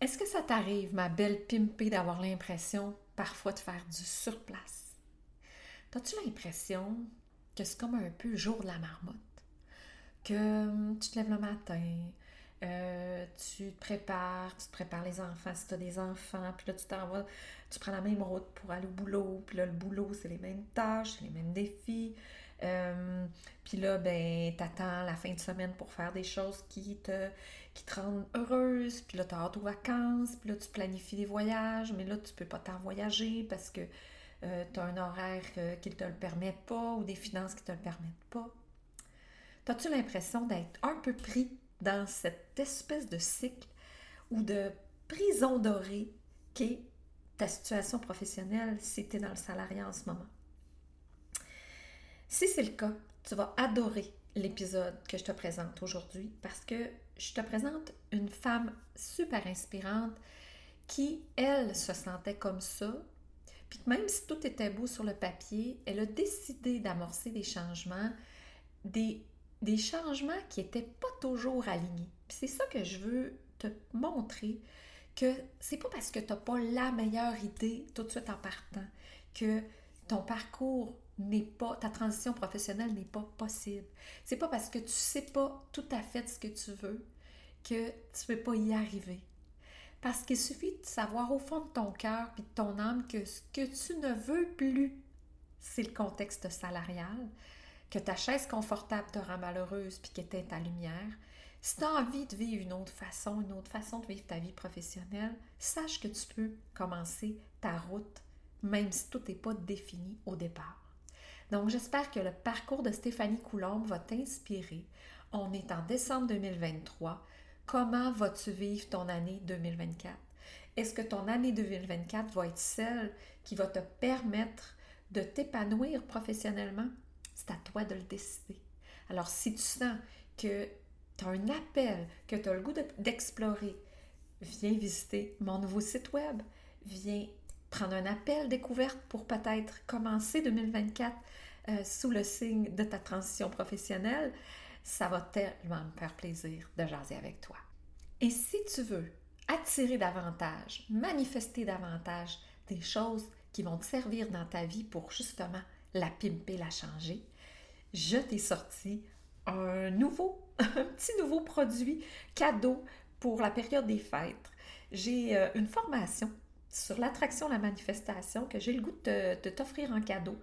Est-ce que ça t'arrive, ma belle pimpée, d'avoir l'impression parfois de faire du surplace? As-tu l'impression que c'est comme un peu le jour de la marmotte? Que hum, tu te lèves le matin, euh, tu te prépares, tu te prépares les enfants si tu as des enfants, puis là tu t'en tu prends la même route pour aller au boulot, puis là le boulot c'est les mêmes tâches, les mêmes défis. Euh, puis là, ben, t'attends la fin de semaine pour faire des choses qui te, qui te rendent heureuse. Puis là, t'as hâte aux vacances. Puis là, tu planifies des voyages. Mais là, tu peux pas t'en voyager parce que euh, tu as un horaire qui ne te le permet pas ou des finances qui ne te le permettent pas. As-tu l'impression d'être un peu pris dans cette espèce de cycle ou de prison dorée qu'est ta situation professionnelle si tu es dans le salariat en ce moment? Si c'est le cas, tu vas adorer l'épisode que je te présente aujourd'hui parce que je te présente une femme super inspirante qui, elle, se sentait comme ça. Puis même si tout était beau sur le papier, elle a décidé d'amorcer des changements, des, des changements qui n'étaient pas toujours alignés. Puis c'est ça que je veux te montrer, que c'est pas parce que tu n'as pas la meilleure idée tout de suite en partant que ton parcours n'est pas, ta transition professionnelle n'est pas possible. C'est pas parce que tu sais pas tout à fait ce que tu veux que tu ne peux pas y arriver. Parce qu'il suffit de savoir au fond de ton cœur et de ton âme que ce que tu ne veux plus, c'est le contexte salarial, que ta chaise confortable te rend malheureuse puis qu'éteint ta lumière. Si tu as envie de vivre une autre façon, une autre façon de vivre ta vie professionnelle, sache que tu peux commencer ta route, même si tout n'est pas défini au départ. Donc, j'espère que le parcours de Stéphanie Coulombe va t'inspirer. On est en décembre 2023. Comment vas-tu vivre ton année 2024? Est-ce que ton année 2024 va être celle qui va te permettre de t'épanouir professionnellement? C'est à toi de le décider. Alors, si tu sens que tu as un appel, que tu as le goût d'explorer, viens visiter mon nouveau site web, viens prendre un appel découverte pour peut-être commencer 2024 euh, sous le signe de ta transition professionnelle, ça va tellement me faire plaisir de jaser avec toi. Et si tu veux attirer davantage, manifester davantage des choses qui vont te servir dans ta vie pour justement la pimper, la changer, je t'ai sorti un nouveau, un petit nouveau produit cadeau pour la période des fêtes. J'ai euh, une formation sur l'attraction, la manifestation que j'ai le goût de, t'offrir en cadeau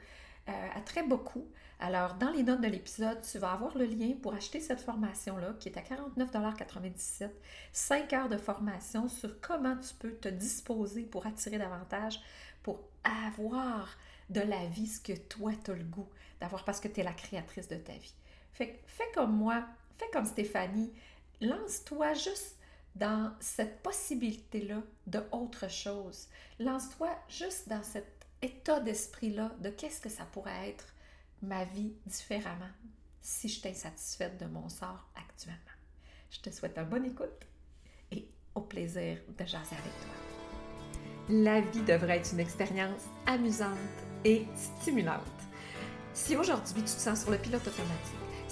euh, à très beaucoup. Alors, dans les notes de l'épisode, tu vas avoir le lien pour acheter cette formation-là qui est à 49,97 5 heures de formation sur comment tu peux te disposer pour attirer davantage, pour avoir de la vie ce que toi, tu as le goût d'avoir parce que tu es la créatrice de ta vie. Fait, fais comme moi, fais comme Stéphanie, lance-toi juste dans cette possibilité-là de autre chose. Lance-toi juste dans cet état d'esprit-là de qu'est-ce que ça pourrait être ma vie différemment si je suis insatisfaite de mon sort actuellement. Je te souhaite un bonne écoute et au plaisir de jaser avec toi. La vie devrait être une expérience amusante et stimulante. Si aujourd'hui tu te sens sur le pilote automatique,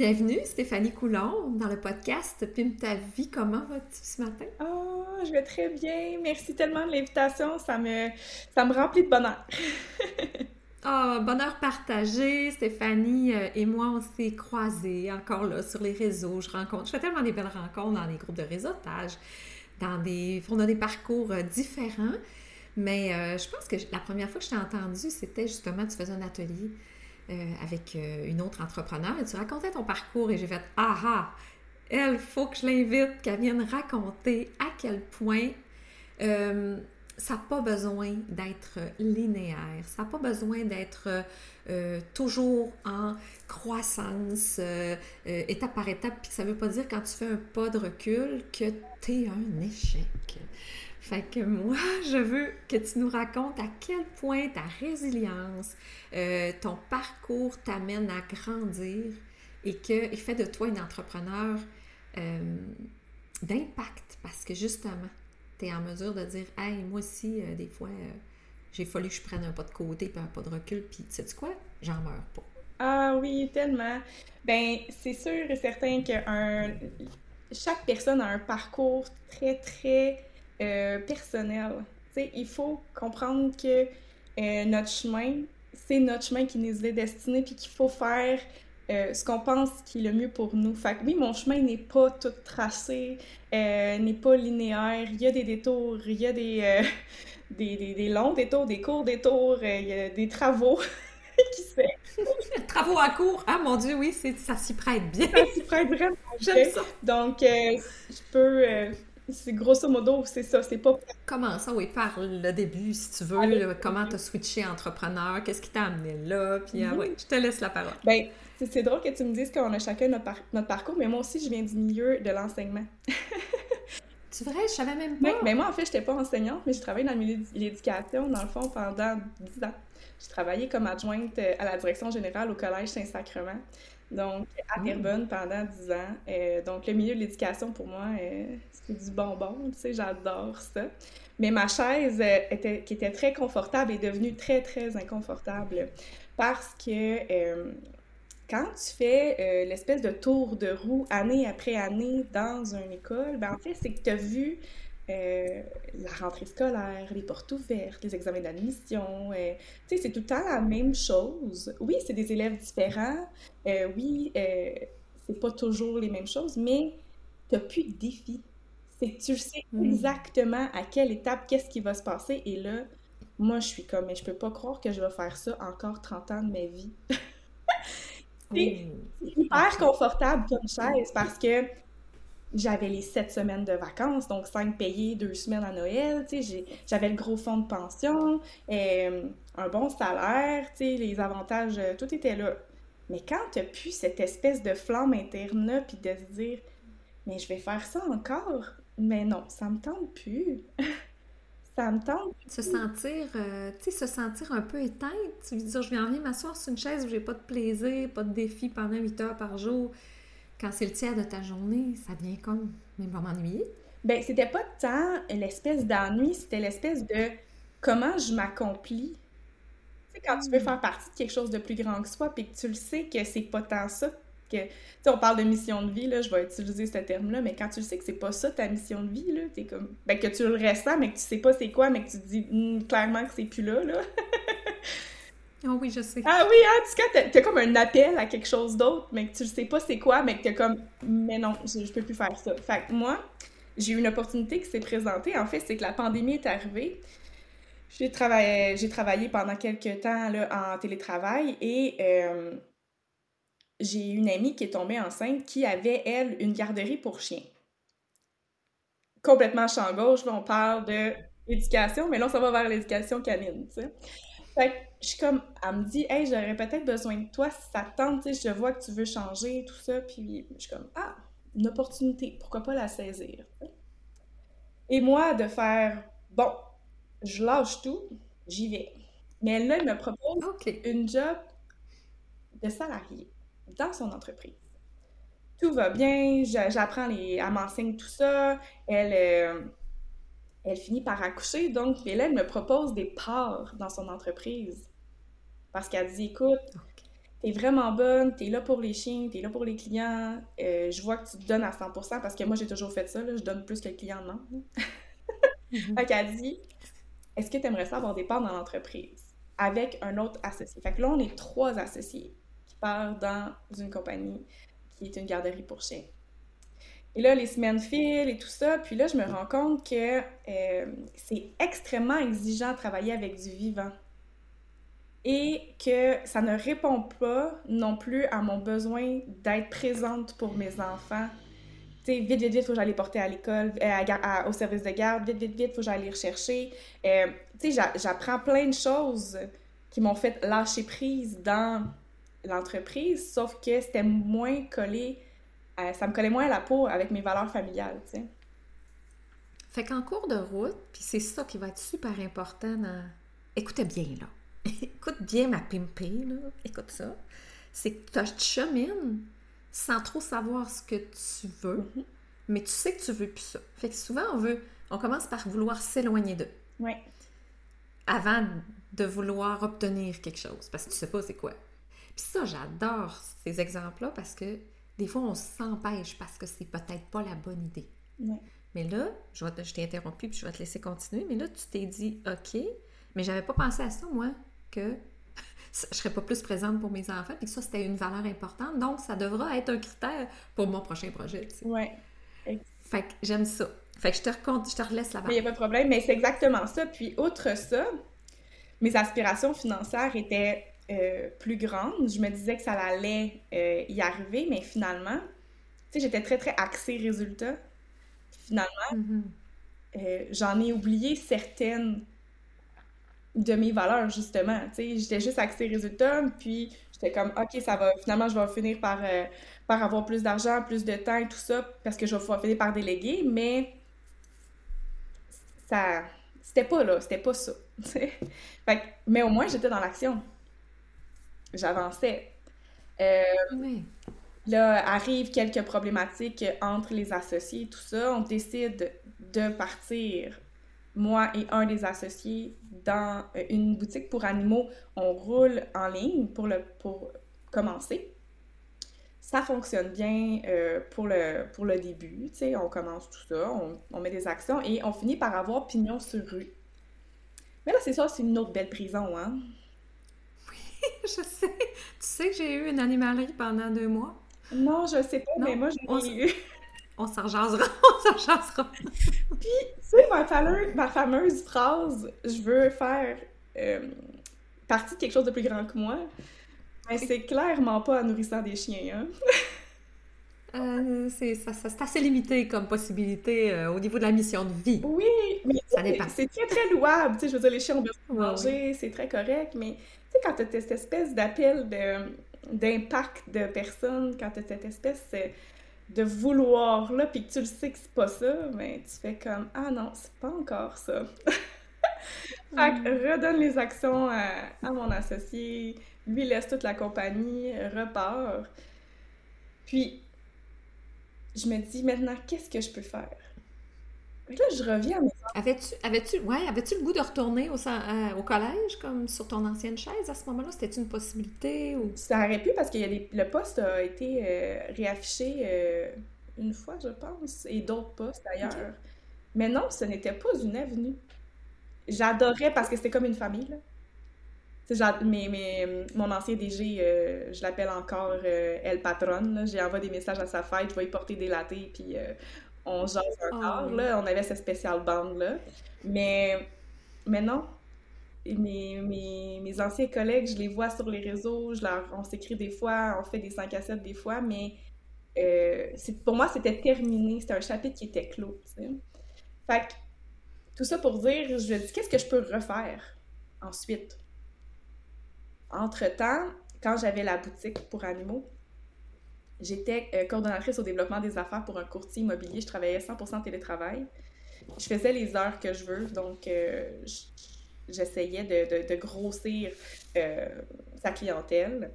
Bienvenue Stéphanie Coulon dans le podcast Pim ta vie. Comment vas-tu ce matin? Oh, je vais très bien. Merci tellement de l'invitation. Ça me, ça me remplit de bonheur. Ah, bonheur partagé. Stéphanie euh, et moi, on s'est croisés encore là sur les réseaux. Je rencontre, je fais tellement des belles rencontres dans les groupes de réseautage, dans des, on a des parcours euh, différents. Mais euh, je pense que la première fois que je t'ai entendue, c'était justement, tu faisais un atelier avec une autre entrepreneur et tu racontais ton parcours et j'ai fait Ah ah, elle, faut que je l'invite, qu'elle vienne raconter à quel point ça n'a pas besoin d'être linéaire, ça n'a pas besoin d'être euh, toujours en croissance, euh, euh, étape par étape, puis ça ne veut pas dire quand tu fais un pas de recul que tu es un échec. Fait que moi, je veux que tu nous racontes à quel point ta résilience, ton parcours t'amène à grandir et qu'il fait de toi une entrepreneur d'impact parce que justement, tu es en mesure de dire Hey, moi aussi, des fois, j'ai fallu que je prenne un pas de côté puis un pas de recul, puis tu sais quoi? J'en meurs pas. Ah oui, tellement. Ben, c'est sûr et certain que un... chaque personne a un parcours très, très euh, personnel. Tu sais, il faut comprendre que euh, notre chemin, c'est notre chemin qui nous est destiné, puis qu'il faut faire euh, ce qu'on pense qui est le mieux pour nous. Fait que oui, mon chemin n'est pas tout tracé, n'est pas linéaire. Il y a des détours, il y a des, des, des, longs détours, des courts détours, euh, il y a des travaux qui se travaux à court, ah mon Dieu, oui, ça s'y prête bien. Ça s'y prête vraiment J'aime ça. Donc, euh, je peux... C'est grosso modo, c'est ça, c'est pas... Comment ça, oui, par le début, si tu veux, comment tu as switché entrepreneur, qu'est-ce qui t'a amené là, puis ah, oui, je te laisse la parole. Ben, c'est drôle que tu me dises qu'on a chacun notre, notre parcours, mais moi aussi, je viens du milieu de l'enseignement. C'est vrai, je savais même pas. Oui, mais moi, en fait, je n'étais pas enseignante, mais j'ai travaillé dans le milieu de l'éducation, dans le fond, pendant 10 ans. J'ai travaillé comme adjointe euh, à la direction générale au Collège Saint-Sacrement, donc à Terrebonne pendant 10 ans. Euh, donc, le milieu de l'éducation, pour moi, euh, c'est du bonbon, tu sais, j'adore ça. Mais ma chaise, était, qui était très confortable, est devenue très, très inconfortable parce que quand tu fais euh, l'espèce de tour de roue année après année dans une école, ben en fait, c'est que tu as vu euh, la rentrée scolaire, les portes ouvertes, les examens d'admission. Euh, tu sais, c'est tout le temps la même chose. Oui, c'est des élèves différents. oui, c'est pas toujours les mêmes choses, mais tu n'as plus de défi. C'est que tu sais hmm. exactement à quelle étape, qu'est-ce qui va se passer. Et là, moi, je suis comme, mais je peux pas croire que je vais faire ça encore 30 ans de ma vie. C'est hyper confortable comme chaise parce que j'avais les sept semaines de vacances, donc cinq payées, deux semaines à Noël, j'avais le gros fonds de pension, euh, un bon salaire, les avantages, euh, tout était là. Mais quand tu plus cette espèce de flamme interne-là, puis de se dire, mais je vais faire ça encore, mais non, ça me tente plus. ça me tente. Se sentir, euh, tu sais, se sentir un peu éteinte. Tu veux dire, je viens venir m'asseoir sur une chaise où j'ai pas de plaisir, pas de défi pendant 8 heures par jour. Quand c'est le tiers de ta journée, ça devient comme, même pas m'ennuyer. Ben, c'était pas tant l'espèce d'ennui, c'était l'espèce de comment je m'accomplis. Tu sais, quand tu veux hmm. faire partie de quelque chose de plus grand que soi, puis que tu le sais que c'est pas tant ça que, on parle de mission de vie, là, je vais utiliser ce terme-là, mais quand tu le sais que c'est pas ça ta mission de vie, là, t'es comme, ben, que tu le ressens, mais que tu sais pas c'est quoi, mais que tu te dis hmm, clairement que c'est plus là, là. oh oui, je sais. Ah oui, en tout cas, t'as, comme un appel à quelque chose d'autre, mais que tu sais pas c'est quoi, mais que t'es comme, mais non, je, je peux plus faire ça. Fait que moi, j'ai eu une opportunité qui s'est présentée. En fait, c'est que la pandémie est arrivée. J'ai travaillé, j'ai travaillé pendant quelques temps en télétravail et euh, j'ai une amie qui est tombée enceinte qui avait, elle, une garderie pour chiens. Complètement champ gauche, là, on parle de l'éducation, mais là, ça va vers l'éducation canine, tu sais. Fait que je suis comme, elle me dit, hey, j'aurais peut-être besoin de toi si ça tente, tu sais, je vois que tu veux changer, tout ça, puis je suis comme, ah, une opportunité, pourquoi pas la saisir? Et moi, de faire, bon, je lâche tout, j'y vais. Mais là, elle me propose une job de salarié dans son entreprise. Tout va bien, j'apprends les, elle m'enseigne tout ça, elle, euh, elle finit par accoucher, donc elle me propose des parts dans son entreprise. Parce qu'elle dit, écoute, t'es vraiment bonne, t'es là pour les chiens, t'es là pour les clients, euh, je vois que tu te donnes à 100%, parce que moi j'ai toujours fait ça, je donne plus que le client demande. mm Fait qu'elle dit, est-ce que tu aimerais ça avoir des parts dans l'entreprise avec un autre associé? Fait que là, on est trois associés part dans une compagnie qui est une garderie pour chiens. Et là, les semaines filent et tout ça, puis là, je me rends compte que euh, c'est extrêmement exigeant de travailler avec du vivant. et que ça ne répond pas non plus à mon besoin d'être présente pour mes enfants. Tu sais, vite, vite, vite, faut que j'aille porter à l'école, euh, au service de garde, vite, vite, vite, faut que j'aille les rechercher. Euh, tu sais, j'apprends plein de choses qui m'ont fait lâcher prise dans l'entreprise, sauf que c'était moins collé, ça me collait moins à la peau avec mes valeurs familiales, tu sais. Fait qu'en cours de route, puis c'est ça qui va être super important dans... Écoutez bien, là. Écoute bien ma pimpée, là. Écoute ça. C'est que tu chemines sans trop savoir ce que tu veux, mm-hmm. mais tu sais que tu veux plus ça. Fait que souvent, on veut... On commence par vouloir s'éloigner d'eux. Oui. Avant de vouloir obtenir quelque chose, parce que tu sais pas c'est quoi. Puis ça, j'adore ces exemples-là parce que des fois, on s'empêche parce que c'est peut-être pas la bonne idée. Mais là, je, vais je t'ai interrompu puis je vais te laisser continuer, mais là, tu t'es dit, OK, mais j'avais pas pensé à ça, moi, que je serais pas plus présente pour mes enfants, puis que ça, c'était une valeur importante. Donc, ça devra être un critère pour mon prochain projet. Oui. Fait que j'aime ça. Fait que je te, je te relaisse là-bas. Il n'y a pas de problème, mais c'est exactement ça. Puis, outre ça, mes aspirations financières étaient euh, plus grandes. Je me disais que ça allait euh, y arriver, mais finalement, tu sais, j'étais très, très axée résultat. Finalement, mm-hmm. euh, j'en ai oublié certaines de mes valeurs, justement. Tu sais, j'étais juste axée résultat, puis j'étais comme, OK, ça va, finalement, je vais finir par, par avoir plus d'argent, plus de temps et tout ça, parce que je vais finir par déléguer, mais ça c'était pas là, c'était pas ça. fait, mais au moins, j'étais dans l'action. J'avançais. Euh, là, arrivent quelques problématiques entre les associés, tout ça. On décide de partir, moi et un des associés, dans une boutique pour animaux. On roule en ligne pour, le, pour commencer ça fonctionne bien euh, pour, le, pour le début. On commence tout ça, on, met des actions et on finit par avoir pignon sur rue. Mais là, c'est ça, c'est une autre belle prison, hein? Je sais. Tu sais que j'ai eu une animalerie pendant deux mois? Non, je sais pas, mais moi, j'ai eu. On s'en jasera, on s'en jasera. Puis, tu sais, ma, ma fameuse phrase « je veux faire euh, partie de quelque chose de plus grand que moi », mais c'est clairement pas en nourrissant des chiens, hein? Euh, c'est assez limité comme possibilité euh, au niveau de la mission de vie. Oui, mais c'est très, très louable. Tu sais, je veux dire, les chiens ont besoin de manger, c'est très correct, mais tu sais, quand tu as cette espèce d'appel d'impact de, personnes, quand tu as cette espèce de vouloir-là, puis que tu le sais que c'est pas ça, ben, tu fais comme « Ah non, c'est pas encore ça! » Fait que redonne les actions à, à mon associé, lui laisse toute la compagnie, repart. Puis, je me dis maintenant, qu'est-ce que je peux faire? là, je reviens à mes Avais-tu avais ouais, le goût de retourner au, euh, au, collège, comme sur ton ancienne chaise à ce moment-là? C'était une possibilité? Ou... Ça aurait pu parce que le poste a été euh, réaffiché euh, une fois, je pense, et d'autres postes d'ailleurs. Mais non, ce n'était pas une avenue. J'adorais parce que c'était comme une famille. Là mais, mais, mon ancien DG, euh, je l'appelle encore euh, El Patron. J'ai envoyé des messages à sa fête, je vais y porter des latés, puis euh, on jase encore. Oh, là. On avait cette spéciale bande-là. Mais, mais non, mes, mes, mes, anciens collègues, je les vois sur les réseaux, je leur, on s'écrit des fois, on fait des 5 à 7 des fois, mais pour moi, c'était terminé. C'était un chapitre qui était clos. Fait que, tout ça pour dire, je me dis, qu'est-ce que je peux refaire ensuite? Entre-temps, quand j'avais la boutique pour animaux, j'étais euh, coordonnatrice au développement des affaires pour un courtier immobilier. Je travaillais 100% télétravail. Je faisais les heures que je veux, donc euh, j'essayais de, grossir euh, sa clientèle.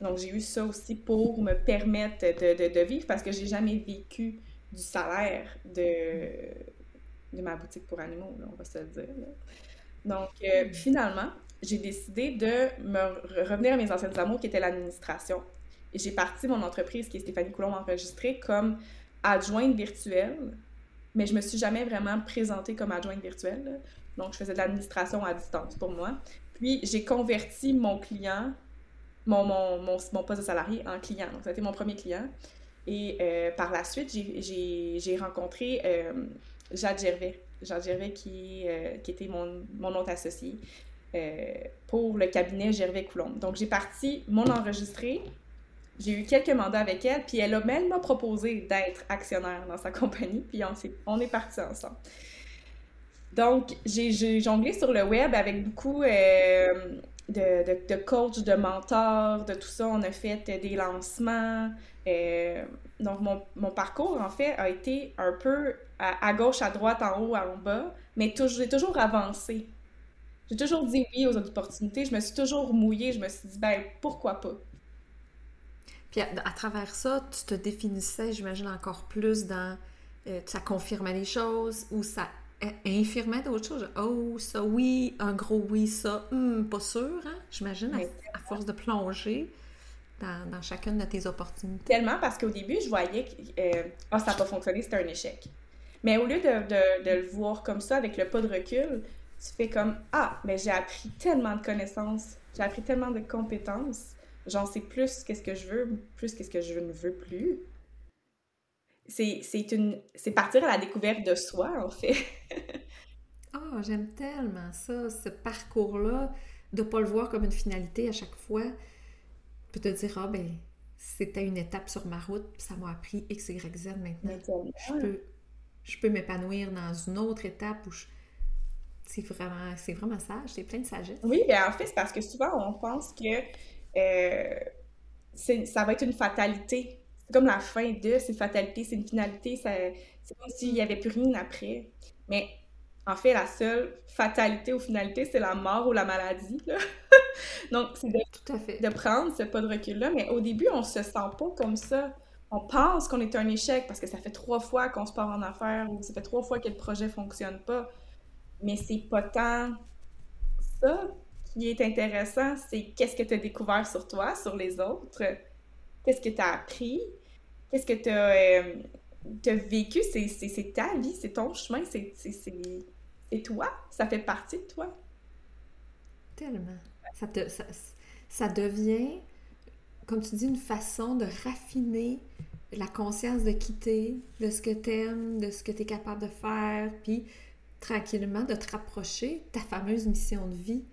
Donc j'ai eu ça aussi pour me permettre de, vivre parce que j'ai jamais vécu du salaire de, de ma boutique pour animaux, on va se le dire. Donc mm. finalement, j'ai décidé de me revenir à mes anciennes amours qui étaient l'administration. J'ai parti mon entreprise qui est Stéphanie Coulomb enregistrée comme adjointe virtuelle, mais je me suis jamais vraiment présentée comme adjointe virtuelle. Donc, je faisais de l'administration à distance pour moi. Puis, j'ai converti mon client, mon, mon, mon, poste de salarié en client. Donc, ça a été mon premier client. Et euh, par la suite, j'ai rencontré euh, Jade Gervais. Jade Gervais qui, euh, qui était mon, mon autre associé. Euh, pour le cabinet Gervais Coulomb. Donc, j'ai parti mon enregistré. J'ai eu quelques mandats avec elle, puis elle même m'a proposé d'être actionnaire dans sa compagnie, puis on, est, on est partis ensemble. Donc, j'ai jonglé sur le web avec beaucoup euh, de, coachs, de mentors, de tout ça. On a fait des lancements. Euh, donc, mon, parcours, en fait, a été un peu à, gauche, à droite, en haut, en bas, mais j'ai toujours avancé. J'ai toujours dit oui aux opportunités. Je me suis toujours mouillée. Je me suis dit, ben, pourquoi pas? Puis à, travers ça, tu te définissais, j'imagine, encore plus dans. Euh, ça confirmait les choses ou ça infirmait d'autres choses. Oh, ça oui, un gros oui, ça, hmm, pas sûr, hein? J'imagine, à, force de plonger dans, chacune de tes opportunités. Tellement parce qu'au début, je voyais que euh, ah, ça n'a pas fonctionné, c'était un échec. Mais au lieu de, de, le voir comme ça, avec le pas de recul, tu fais comme Ah, mais j'ai appris tellement de connaissances, j'ai appris tellement de compétences, j'en sais plus qu'est-ce que je veux, plus qu'est-ce que je ne veux plus c'est une c'est partir à la découverte de soi en fait. oh, j'aime tellement ça, ce parcours-là, de pas le voir comme une finalité à chaque fois, puis te dire ah ben c'était une étape sur ma route, puis ça m'a appris X, Y, Z maintenant. Je peux, je peux m'épanouir dans une autre étape où c'est vraiment, c'est vraiment sage, c'est plein de sagesse. Oui, bien en fait, c'est parce que souvent on pense que euh, ça va être une fatalité c'est comme la fin de, c'est une fatalité, c'est une finalité, c'est comme s'il n'y avait plus rien après. Mais en fait, la seule fatalité ou finalité, c'est la mort ou la maladie. Donc, c'est de, de, prendre ce pas de recul-là. Mais au début, on se sent pas comme ça. On pense qu'on est un échec parce que ça fait trois fois qu'on se part en affaires ou ça fait trois fois que le projet fonctionne pas. Mais c'est pas tant ça qui est intéressant, c'est qu'est-ce que tu as découvert sur toi, sur les autres, qu'est-ce que tu as appris, Qu'est-ce que tu as, euh, vécu? C'est ta vie, c'est ton chemin, c'est toi. Ça fait partie de toi. Tellement. Ça, te, ça, devient, comme tu dis, une façon de raffiner la conscience de quitter, de ce que tu aimes, de ce que tu es capable de faire, puis tranquillement de te rapprocher ta fameuse mission de vie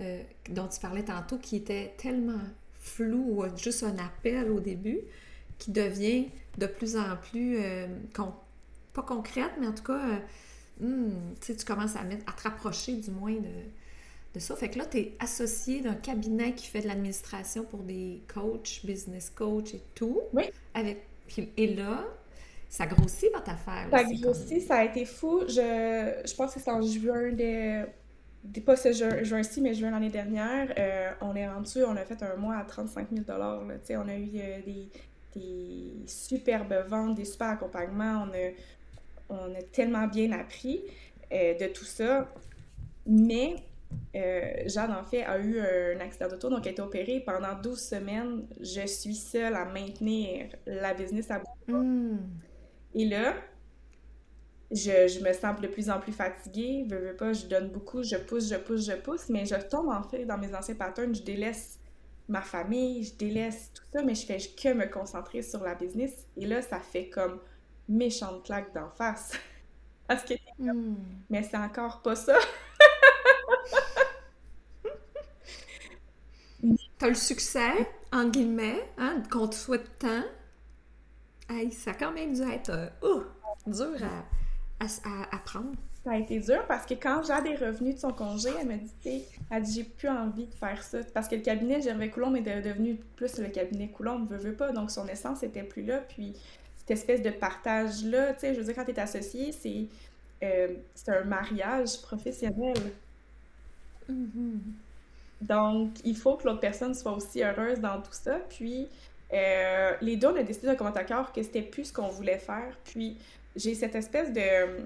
euh, dont tu parlais tantôt, qui était tellement floue, juste un appel au début, qui devient de plus en plus, euh, pas concrète, mais en tout cas, euh, hmm, tu commences à, mettre, à te rapprocher du moins de, de ça. Fait que là, tu es associé d'un cabinet qui fait de l'administration pour des coachs, business coach et tout. Oui. Avec, et là, ça grossit votre affaire. Ça grossit, ça a été fou. Je, je pense que c'est en juin de. Pas ce juin-ci, mais juin l'année dernière, euh, on est rendu, on a fait un mois à 35 000 là, On a eu des, des superbes ventes, des super accompagnements. On a, on a tellement bien appris euh, de tout ça. Mais euh, Jeanne, en fait, a eu un accident d'auto, donc elle a été opérée. Pendant 12 semaines, je suis seule à maintenir la business à bout. Hmm. Et là, je, je, me sens de plus en plus fatiguée. Je veux pas, je donne beaucoup, je pousse, je pousse, je pousse, mais je tombe en fait dans mes anciens patterns. Je délaisse ma famille, je délaisse tout ça, mais je fais que me concentrer sur la business. Et là, ça fait comme méchante claque d'en face. Parce que hmm. mais c'est encore pas ça. T'as le succès, en guillemets, hein, qu'on te souhaite tant. Hey, ça a quand même dû être euh, dur à, à, à prendre ça a été dur parce que quand j'ai des revenus de son congé, elle m'a dit, elle dit, j'ai plus envie de faire ça. Parce que le cabinet Gervais Coulomb est devenu plus le cabinet Coulomb, veut, veut pas. Donc son essence était plus là. Puis cette espèce de partage-là, tu sais, je veux dire, quand tu es associé, c'est euh, un mariage professionnel. Mm-hmm. Donc, il faut que l'autre personne soit aussi heureuse dans tout ça. Puis, euh, les deux, on a décidé d'un commentaire que c'était plus ce qu'on voulait faire. Puis, j'ai cette espèce de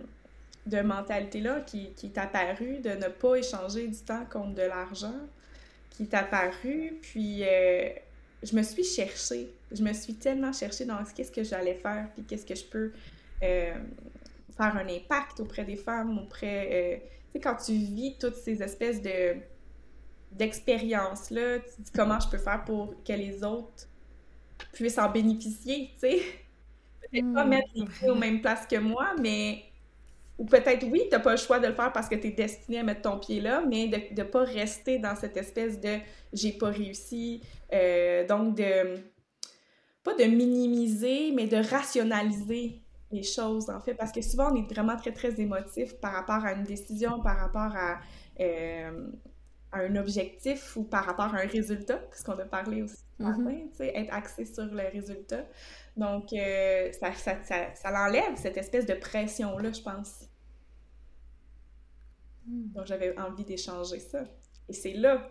de mentalité-là qui, qui est apparue, de ne pas échanger du temps contre de l'argent, qui est apparue. Puis euh, je me suis cherchée. Je me suis tellement cherchée dans qu'est-ce que j'allais faire, puis qu'est-ce que je peux euh, faire un impact auprès des femmes, auprès... Tu sais, quand tu vis toutes ces espèces de d'expériences-là, tu dis comment je peux faire pour que les autres puissent en bénéficier, tu sais. Peut-être pas hmm. mettre les pieds aux mêmes places que moi, mais ou peut-être oui, tu n'as pas le choix de le faire parce que tu es destiné à mettre ton pied là, mais de ne pas rester dans cette espèce de j'ai pas réussi. Euh, donc, de pas de minimiser, mais de rationaliser les choses, en fait, parce que souvent, on est vraiment très, très émotif par rapport à une décision, par rapport à, euh, un objectif ou par rapport à un résultat, parce qu'on a parlé aussi ce mm-hmm. matin, être axé sur le résultat. Donc, euh, ça, ça, ça, ça l'enlève, cette espèce de pression-là, je pense. Hmm. Donc, j'avais envie d'échanger ça. Et c'est là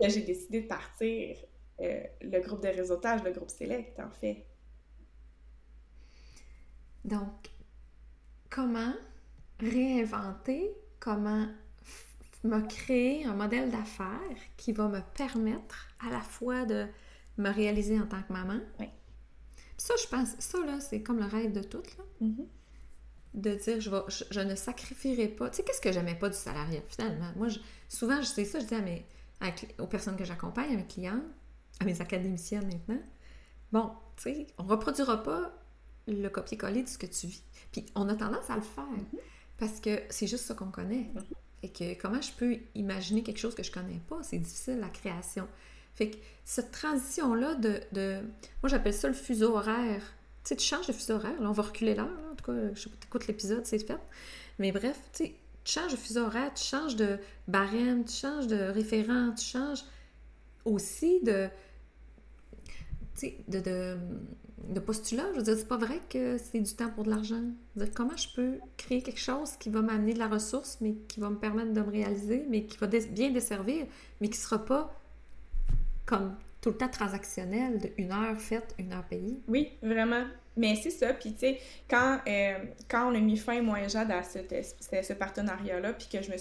que j'ai décidé de partir euh, le groupe de réseautage, le groupe Select, en fait. Donc, comment réinventer, comment me créer un modèle d'affaires qui va me permettre à la fois de me réaliser en tant que maman, oui. Ça, je pense, ça, là, c'est comme le rêve de toutes, là. Mm-hmm. De dire, je, je, ne sacrifierai pas. Tu sais, qu'est-ce que j'aimais pas du salariat, finalement? Moi, souvent, je sais ça, je dis à mes, aux personnes que j'accompagne, à mes clients, à mes académiciennes maintenant, bon, tu sais, on reproduira pas le copier-coller de ce que tu vis. Puis on a tendance à le faire mm-hmm. parce que c'est juste ça qu'on connaît. Mm-hmm. Comment je peux imaginer quelque chose que je connais pas? C'est difficile, la création. Fait que cette transition-là de, de, Moi, j'appelle ça le fuseau horaire. Tu sais, tu changes de fuseau horaire. Là, on va reculer l'heure. En tout cas, je écoutes l'épisode, c'est fait. Mais bref, tu changes de fuseau horaire, tu changes de barème, tu changes de référent, tu changes aussi de... Tu sais, de, de postulat. Je veux dire, c'est pas vrai que c'est du temps pour de l'argent. comment je peux créer quelque chose qui va m'amener de la ressource, mais qui va me permettre de me réaliser, mais qui va bien desservir, mais qui sera pas comme tout le temps transactionnel de une heure faite, une heure payée? Oui, vraiment. Mais c'est ça. Puis, tu sais, quand, euh, quand on a mis fin, moi et Jade, à ce, ce partenariat-là, puis que je me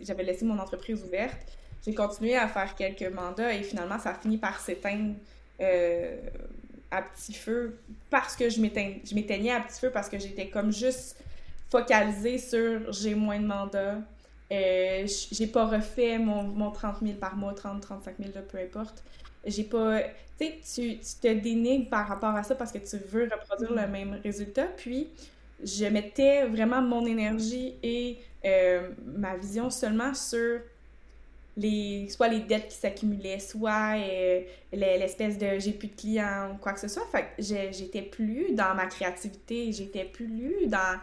j'avais laissé mon entreprise ouverte, j'ai continué à faire quelques mandats et finalement, ça a fini par s'éteindre euh, à petit feu parce que je m'éteignais à petit feu parce que j'étais comme juste focalisée sur j'ai moins de mandats, euh, j'ai pas refait mon, mon 30 000 par mois, 30, 35 000, peu importe. J'ai pas. Tu sais, tu te dénigres par rapport à ça parce que tu veux reproduire le même résultat. Puis, je mettais vraiment mon énergie et euh, ma vision seulement sur les, soit les dettes qui s'accumulaient, soit euh, l'espèce de j'ai plus de clients ou quoi que ce soit. Fait que j'étais plus dans ma créativité, j'étais plus dans.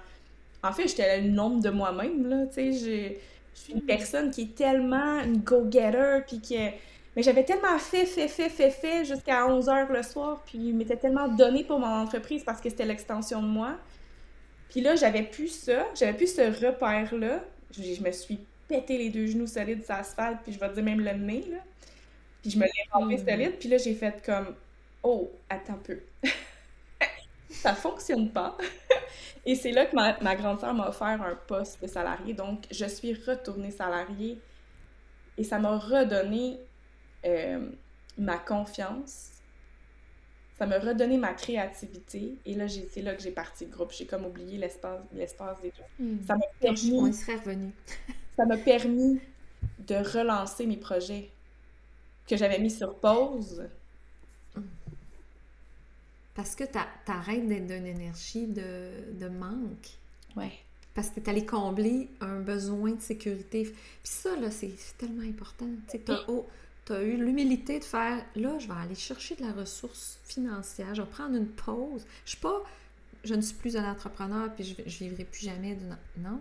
En fait, j'étais le nombre de moi-même, là. Tu sais, je suis une personne qui est tellement une go-getter, puis que... Mais j'avais tellement fait, fait, fait, fait, fait jusqu'à 11 h le soir, puis il m'était tellement donné pour mon entreprise parce que c'était l'extension de moi. Puis là, j'avais plus ça, j'avais plus ce repère-là. Je, me suis pété les deux genoux solides sur l'asphalte, puis je vais te dire même le nez, là. Puis je me l'ai rempli hmm. solide, puis là, j'ai fait comme « Oh, attends un peu. ça fonctionne pas. Et c'est là que ma, grande sœur m'a offert un poste de salarié. Donc, je suis retournée salariée et ça m'a redonné euh, ma confiance. Ça m'a redonné ma créativité. Et là, c'est là que j'ai parti le groupe. J'ai comme oublié l'espace des deux. Hmm. Ça m'a permis... On y serait revenu. ça m'a permis de relancer mes projets que j'avais mis sur pause parce que t'arrêtes d'être d'une énergie de, manque. Ouais. Parce que t'allais combler un besoin de sécurité. Puis ça, là, c'est tellement important. Tu as, eu l'humilité de faire, là, je vais aller chercher de la ressource financière, je vais prendre une pause. Je suis pas, je ne suis plus un entrepreneur, puis je, ne vivrai plus jamais d'une... Non.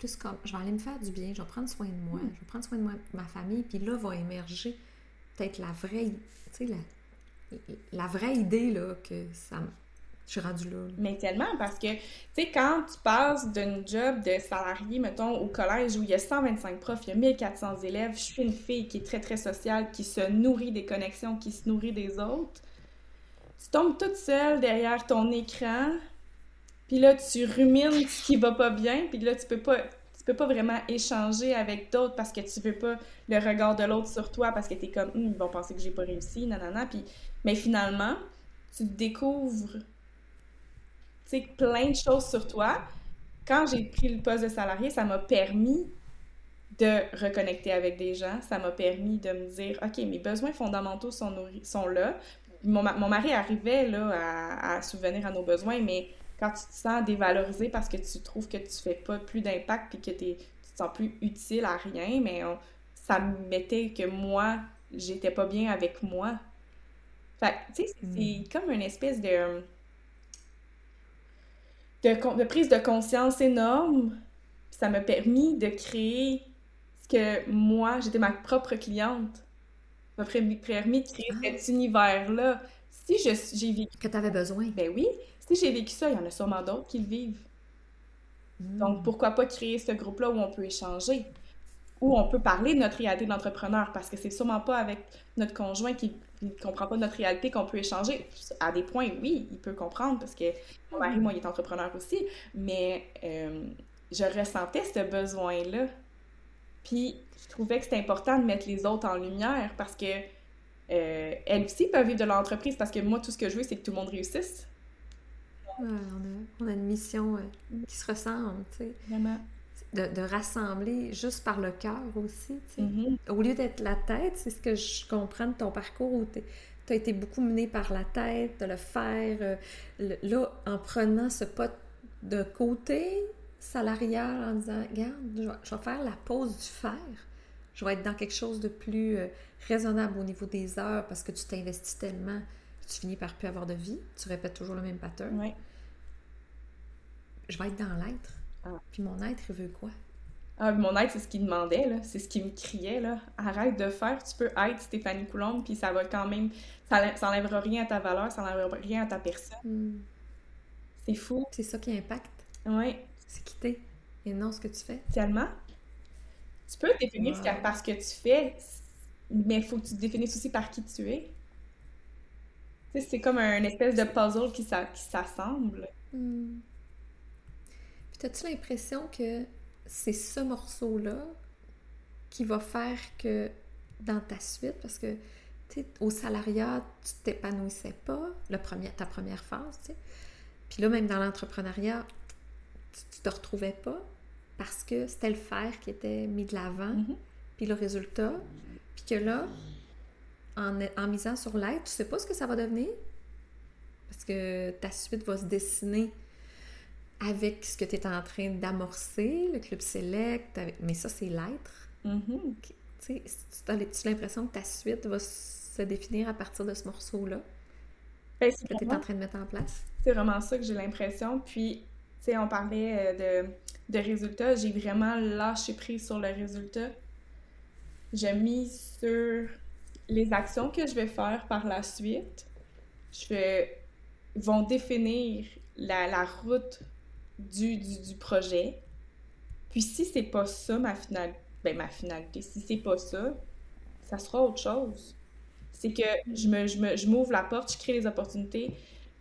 Plus comme, je vais aller me faire du bien, je vais prendre soin de moi, hmm. je vais prendre soin de ma famille, puis là va émerger peut-être la vraie, tu sais, la la vraie idée, là, que ça je suis rendue là, Mais tellement, parce que, tu sais, quand tu passes d'un job de salarié, mettons, au collège où il y a 125 profs, il y a 1400 élèves, je suis une fille qui est très, très sociale, qui se nourrit des connexions, qui se nourrit des autres, tu tombes toute seule derrière ton écran, puis là, tu rumines ce qui va pas bien, puis là, tu peux pas tu peux pas vraiment échanger avec d'autres parce que tu veux pas le regard de l'autre sur toi parce que tu es comme hum, ils vont penser que j'ai pas réussi nanana puis mais finalement tu découvres tu plein de choses sur toi. Quand j'ai pris le poste de salarié ça m'a permis de reconnecter avec des gens ça m'a permis de me dire ok mes besoins fondamentaux sont, sont là. Mon, mon mari arrivait là à souvenir à nos besoins mais quand tu te sens dévalorisé parce que tu trouves que tu fais pas plus d'impact puis que tu te sens plus utile à rien, mais ça me mettait que moi, j'étais pas bien avec moi. Fait tu sais, c'est hmm. comme une espèce de, de, de prise de conscience énorme. Ça m'a permis de créer ce que moi, j'étais ma propre cliente. Ça m'a permis de créer ah. cet univers-là. Si j'ai vécu... Que tu avais besoin. Ben oui. Si j'ai vécu ça, il y en a sûrement d'autres qui le vivent. Donc, hmm. pourquoi pas créer ce groupe-là où on peut échanger? où on peut parler de notre réalité d'entrepreneur parce que c'est sûrement pas avec notre conjoint qui ne comprend pas notre réalité qu'on peut échanger. À des points, oui, il peut comprendre parce que mon mari, moi, il est entrepreneur aussi, mais euh, je ressentais ce besoin-là. Puis je trouvais que c'était important de mettre les autres en lumière parce que euh, elles aussi peuvent vivre de l'entreprise parce que moi, tout ce que je veux, c'est que tout le monde réussisse. On, a, on, a, une mission euh, qui se ressemble, tu sais. Vraiment de, rassembler juste par le cœur aussi. Mm-hmm. Au lieu d'être la tête, c'est ce que je comprends de ton parcours où tu as été beaucoup mené par la tête, de le faire. Euh, là, en prenant ce pas de côté salarial, en disant, regarde, je vais, faire la pause du faire. Je vais être dans quelque chose de plus euh, raisonnable au niveau des heures parce que tu t'investis tellement tu finis par plus avoir de vie. Tu répètes toujours le même pattern. Je vais être dans l'être. Ah. Puis mon être, il veut quoi? Ah, mon être, c'est ce qu'il demandait, là. C'est ce qu'il me criait, là. Arrête de faire, tu peux être Stéphanie Coulombe, puis ça va quand même... Ça n'enlèvera rien à ta valeur, ça n'enlèvera rien à ta personne. Hmm. C'est fou. C'est ça qui impacte. Oui. C'est quitter, et non ce que tu fais. Tellement. Tu peux définir ce par ce que tu fais, mais il faut que tu te définisses aussi par qui tu es. Tu c'est comme un espèce de puzzle qui s'assemble. Hmm. T'as-tu l'impression que c'est ce morceau-là qui va faire que dans ta suite, parce que au salariat, tu t'épanouissais pas, le premier, ta première phase, tu sais. Puis là, même dans l'entrepreneuriat, tu, te retrouvais pas parce que c'était le faire qui était mis de l'avant, mm-hmm. puis le résultat, puis que là, en, en misant sur l'aide, tu sais pas ce que ça va devenir, parce que ta suite va se dessiner avec ce que tu es en train d'amorcer, le club select, mais ça, c'est l'être. Mm-hmm. Tu as l'impression que ta suite va se définir à partir de ce morceau-là? Ben, que tu es en train de mettre en place? C'est vraiment ça que j'ai l'impression. Puis, tu sais, on parlait euh, de, de résultats. J'ai vraiment lâché prise sur le résultat. J'ai mis sur les actions que je vais faire par la suite. Vont définir la, route du, projet. Puis si c'est pas ça ma finalité, ben ma finalité, si c'est pas ça, ça sera autre chose. C'est que je me, m'ouvre la porte, je crée les opportunités,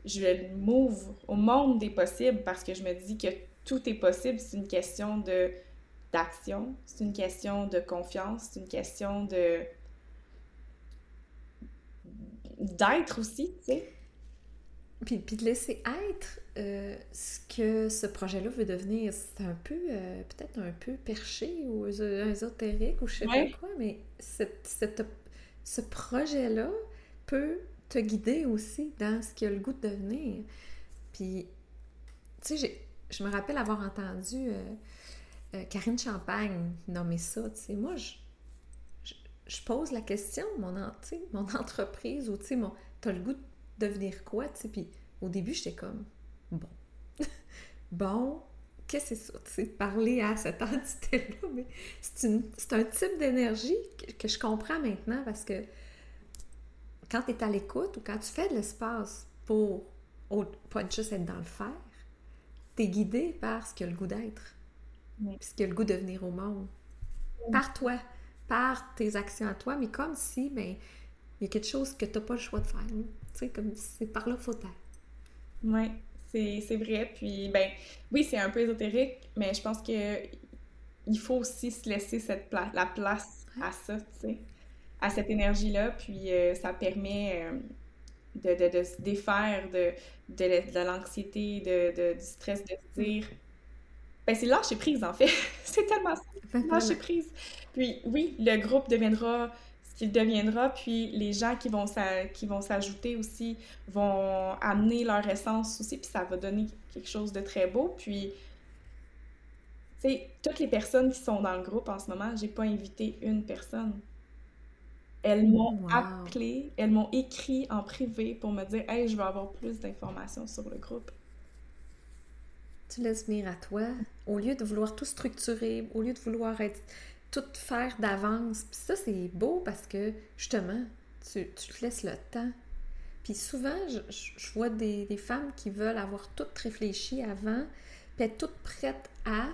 je m'ouvre au monde des possibles parce que je me dis que tout est possible, c'est une question d'action, c'est une question de confiance, c'est une question de d'être aussi, tu sais. Puis, puis de laisser être euh, ce que ce projet-là veut devenir. C'est un peu, euh, peut-être un peu perché ou ésotérique ou je sais pas quoi, mais ce projet-là peut te guider aussi dans ce qu'il a le goût de devenir. Puis, tu sais, je me rappelle avoir entendu euh, Karine Champagne nommer ça. Tu sais, moi, je, je, pose la question, mon, mon entreprise, ou tu sais, mon, t'as le goût de devenir quoi, tu sais, puis au début, j'étais comme, bon, bon, qu'est-ce que c'est ça, tu sais, parler à cette entité-là, mais c'est un type d'énergie que, je comprends maintenant parce que quand tu es à l'écoute ou quand tu fais de l'espace pour pas juste être dans le faire, tu es guidé par ce qu'il a le goût d'être, ce qu'il a le goût de venir au monde, par toi, par tes actions à toi, mais comme si, ben, il y a quelque chose que tu n'as pas le choix de faire. Tu sais, comme c'est par là faut être. Oui, c'est vrai. Puis, ben, oui, c'est un peu ésotérique, mais je pense que il faut aussi se laisser cette la place à ça, tu sais, à cette énergie-là. Puis, euh, ça permet euh, de, de, de, se défaire de, de, l'anxiété, de, du stress, de se dire. Ben, c'est lâcher prise, en fait. c'est tellement ça. Lâcher prise. Puis, oui, le groupe deviendra qu'il deviendra, puis les gens qui vont qui vont s'ajouter aussi vont amener leur essence aussi, puis ça va donner quelque chose de très beau. Puis, tu sais, toutes les personnes qui sont dans le groupe en ce moment, j'ai pas invité une personne. Elles m'ont appelé, elles m'ont écrit en privé pour me dire Hey, je veux avoir plus d'informations sur le groupe. Tu laisses venir à toi, au lieu de vouloir tout structurer, au lieu de vouloir être tout faire d'avance. Puis ça, c'est beau parce que justement, tu, te laisses le temps. Puis souvent, je, vois des, femmes qui veulent avoir tout réfléchi avant, puis être toutes prêtes à,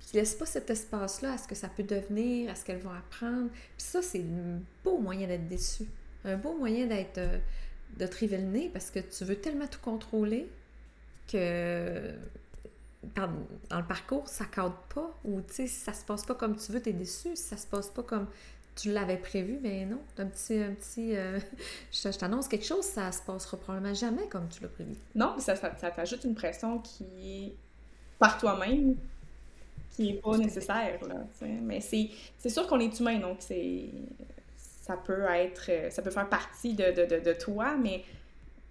qui ne laissent pas cet espace-là à ce que ça peut devenir, à ce qu'elles vont apprendre. Puis ça, c'est un beau moyen d'être déçu. Un beau moyen d'être euh, de te le nez parce que tu veux tellement tout contrôler que dans, le parcours, ça cadre pas, ou tu sais, si ça se passe pas comme tu veux, tu es déçu. Si ça se passe pas comme tu l'avais prévu, ben non. Un petit, un petit euh, je, t'annonce quelque chose, ça se passera probablement jamais comme tu l'as prévu. Non, ça, ça, ça t'ajoute une pression qui est par toi-même, qui est pas nécessaire, là, Mais c'est sûr qu'on est humain, donc c'est ça peut être, ça peut faire partie de, de, de, de toi, mais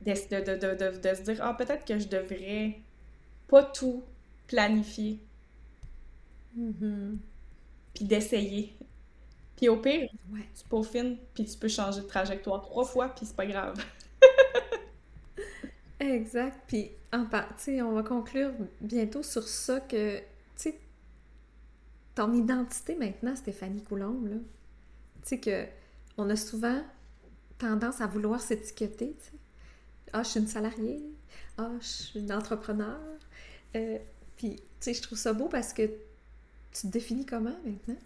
de, de, se dire, ah, peut-être que je devrais pas tout planifier. Mm-hmm. Puis d'essayer. Puis au pire, tu peaufines, puis tu peux changer de trajectoire trois fois, puis c'est pas grave. exact. Puis en partie, on va conclure bientôt sur ça que, tu sais, ton identité maintenant, Stéphanie Coulombe, là, tu sais que on a souvent tendance à vouloir s'étiqueter. Ah, je suis une salariée. Ah, je suis une entrepreneur. Euh, puis, tu sais, je trouve ça beau parce que tu te définis comment maintenant?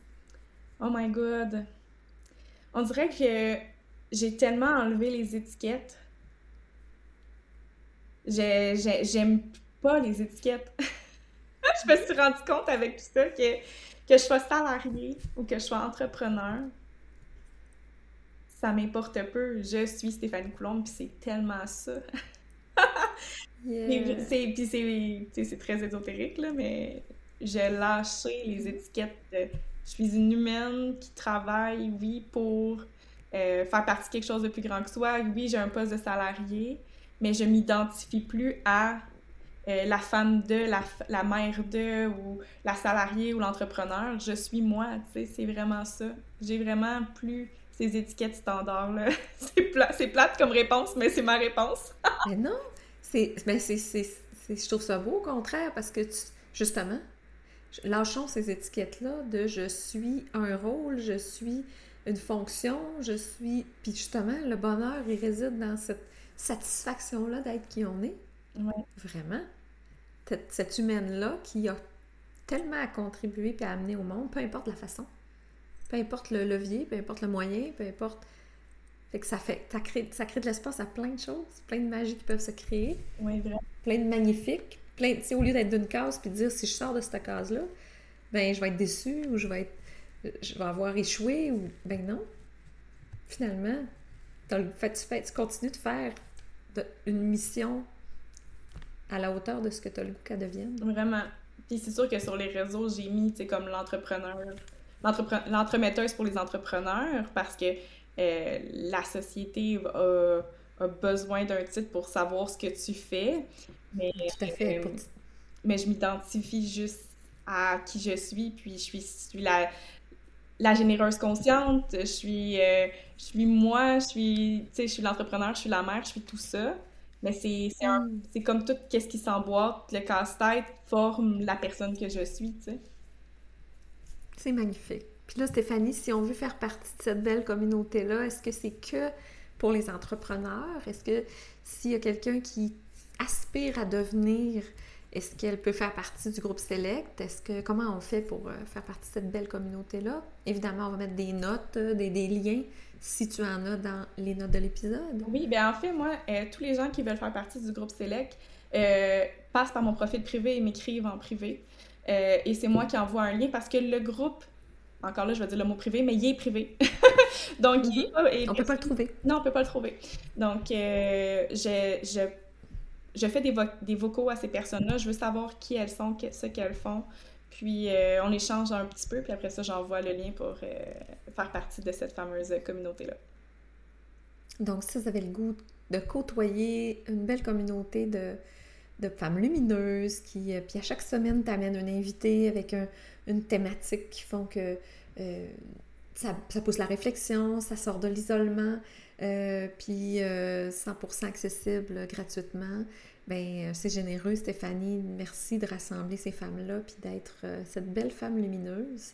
Oh my god! On dirait que j'ai tellement enlevé les étiquettes. J'aime pas les étiquettes. je me suis rendu compte avec tout ça que, que je sois salarié ou que je sois entrepreneur, ça m'importe peu. Je suis Stéphanie Coulombe, puis c'est tellement ça. C'est très ésotérique, là, mais j'ai lâché les étiquettes de je suis une humaine qui travaille, oui, pour euh, faire partie de quelque chose de plus grand que soi. Oui, j'ai un poste de salarié, mais je m'identifie plus à euh, la femme de, la, la, mère de, ou la salariée ou l'entrepreneur. Je suis moi, tu sais, c'est vraiment ça. J'ai vraiment plus ces étiquettes standards-là. c'est plate, plate comme réponse, mais c'est ma réponse. mais non, c'est, ben c'est, je trouve ça beau au contraire parce que justement, lâchons ces étiquettes-là de je suis un rôle, je suis une fonction, je suis. Puis justement, le bonheur, il réside dans cette satisfaction-là d'être qui on est. Vraiment. Cette humaine-là qui a tellement à contribuer et à amener au monde, peu importe la façon. Peu importe le levier, peu importe le moyen, peu importe fait que ça fait, ça crée, ça crée de l'espace à plein de choses, plein de magie qui peuvent se créer. Oui, vraiment. Plein de magnifiques. Plein, au lieu d'être d'une case puis de dire si je sors de cette case-là, ben je vais être déçue ou je vais être, je vais avoir échoué ou ben non. Finalement, le fait, tu, fais, tu continues de faire une mission à la hauteur de ce que tu as le goût qu'elle devienne. Vraiment. Puis c'est sûr que sur les réseaux, j'ai mis, tu sais, comme l'entrepreneur, l'entremetteuse pour les entrepreneurs parce que euh, la société a, besoin d'un titre pour savoir ce que tu fais. Mais, Tout à fait. Euh, mais je m'identifie juste à qui je suis, puis je suis, suis la, la généreuse consciente, je suis, euh, je suis moi, je suis, je suis l'entrepreneur, je suis la mère, je suis tout ça. Mais c'est mm. comme tout ce qui s'emboîte, le casse-tête forme la personne que je suis, tu sais. C'est magnifique. Puis là, Stéphanie, si on veut faire partie de cette belle communauté-là, est-ce que c'est que pour les entrepreneurs? Est-ce que s'il y a quelqu'un qui aspire à devenir, est-ce qu'elle peut faire partie du groupe Select? Est-ce que comment on fait pour euh, faire partie de cette belle communauté-là? Évidemment, on va mettre des notes, euh, des, liens si tu en as dans les notes de l'épisode. Oui, bien en fait, moi, euh, tous les gens qui veulent faire partie du groupe Select passent par mon profil privé et m'écrivent en privé. et c'est moi qui envoie un lien parce que le groupe encore là, je vais dire le mot privé, mais il est privé. Donc, il est, on peut pas le trouver. Non, on peut pas le trouver. Donc, euh, je, je, fais des, des, vocaux à ces personnes-là. Je veux savoir qui elles sont, ce qu'elles font. Puis on échange un petit peu, puis après ça, j'envoie le lien pour faire partie de cette fameuse communauté-là. Donc, si vous avez le goût de côtoyer une belle communauté de, de femmes lumineuses qui, puis à chaque semaine, t'amènent un invité avec une thématique qui font que ça, ça, pousse la réflexion, ça sort de l'isolement, euh, puis 100% euh, accessible gratuitement. Ben, euh, c'est généreux, Stéphanie. Merci de rassembler ces femmes-là, puis d'être cette belle femme lumineuse.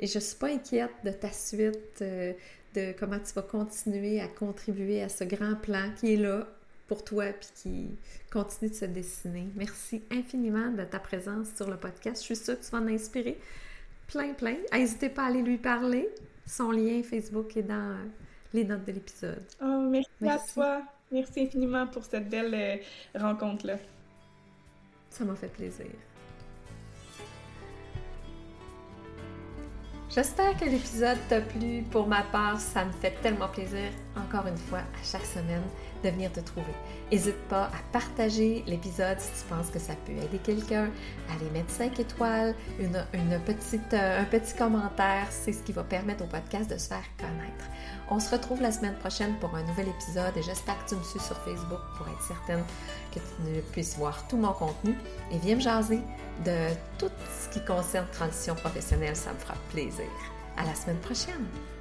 Et je ne suis pas inquiète de ta suite, de comment tu vas continuer à contribuer à ce grand plan qui est là pour toi, puis qui continue de se dessiner. Merci infiniment de ta présence sur le podcast. Je suis sûre que tu vas en inspirer plein, plein. N'hésitez pas à aller lui parler. Son lien Facebook est dans les notes de l'épisode. Oh, merci, à toi. Merci infiniment pour cette belle euh, rencontre-là. Ça m'a fait plaisir. J'espère que l'épisode t'a plu. Pour ma part, ça me fait tellement plaisir, encore une fois, à chaque semaine, de venir te trouver. N'hésite pas à partager l'épisode si tu penses que ça peut aider quelqu'un, à les mettre 5 étoiles, une petite, euh, un petit commentaire. C'est ce qui va permettre au podcast de se faire connaître. On se retrouve la semaine prochaine pour un nouvel épisode et j'espère que tu me suis sur Facebook pour être certaine que tu puisses voir tout mon contenu et viens me jaser de tout ce qui concerne transition professionnelle, ça me fera plaisir. À la semaine prochaine!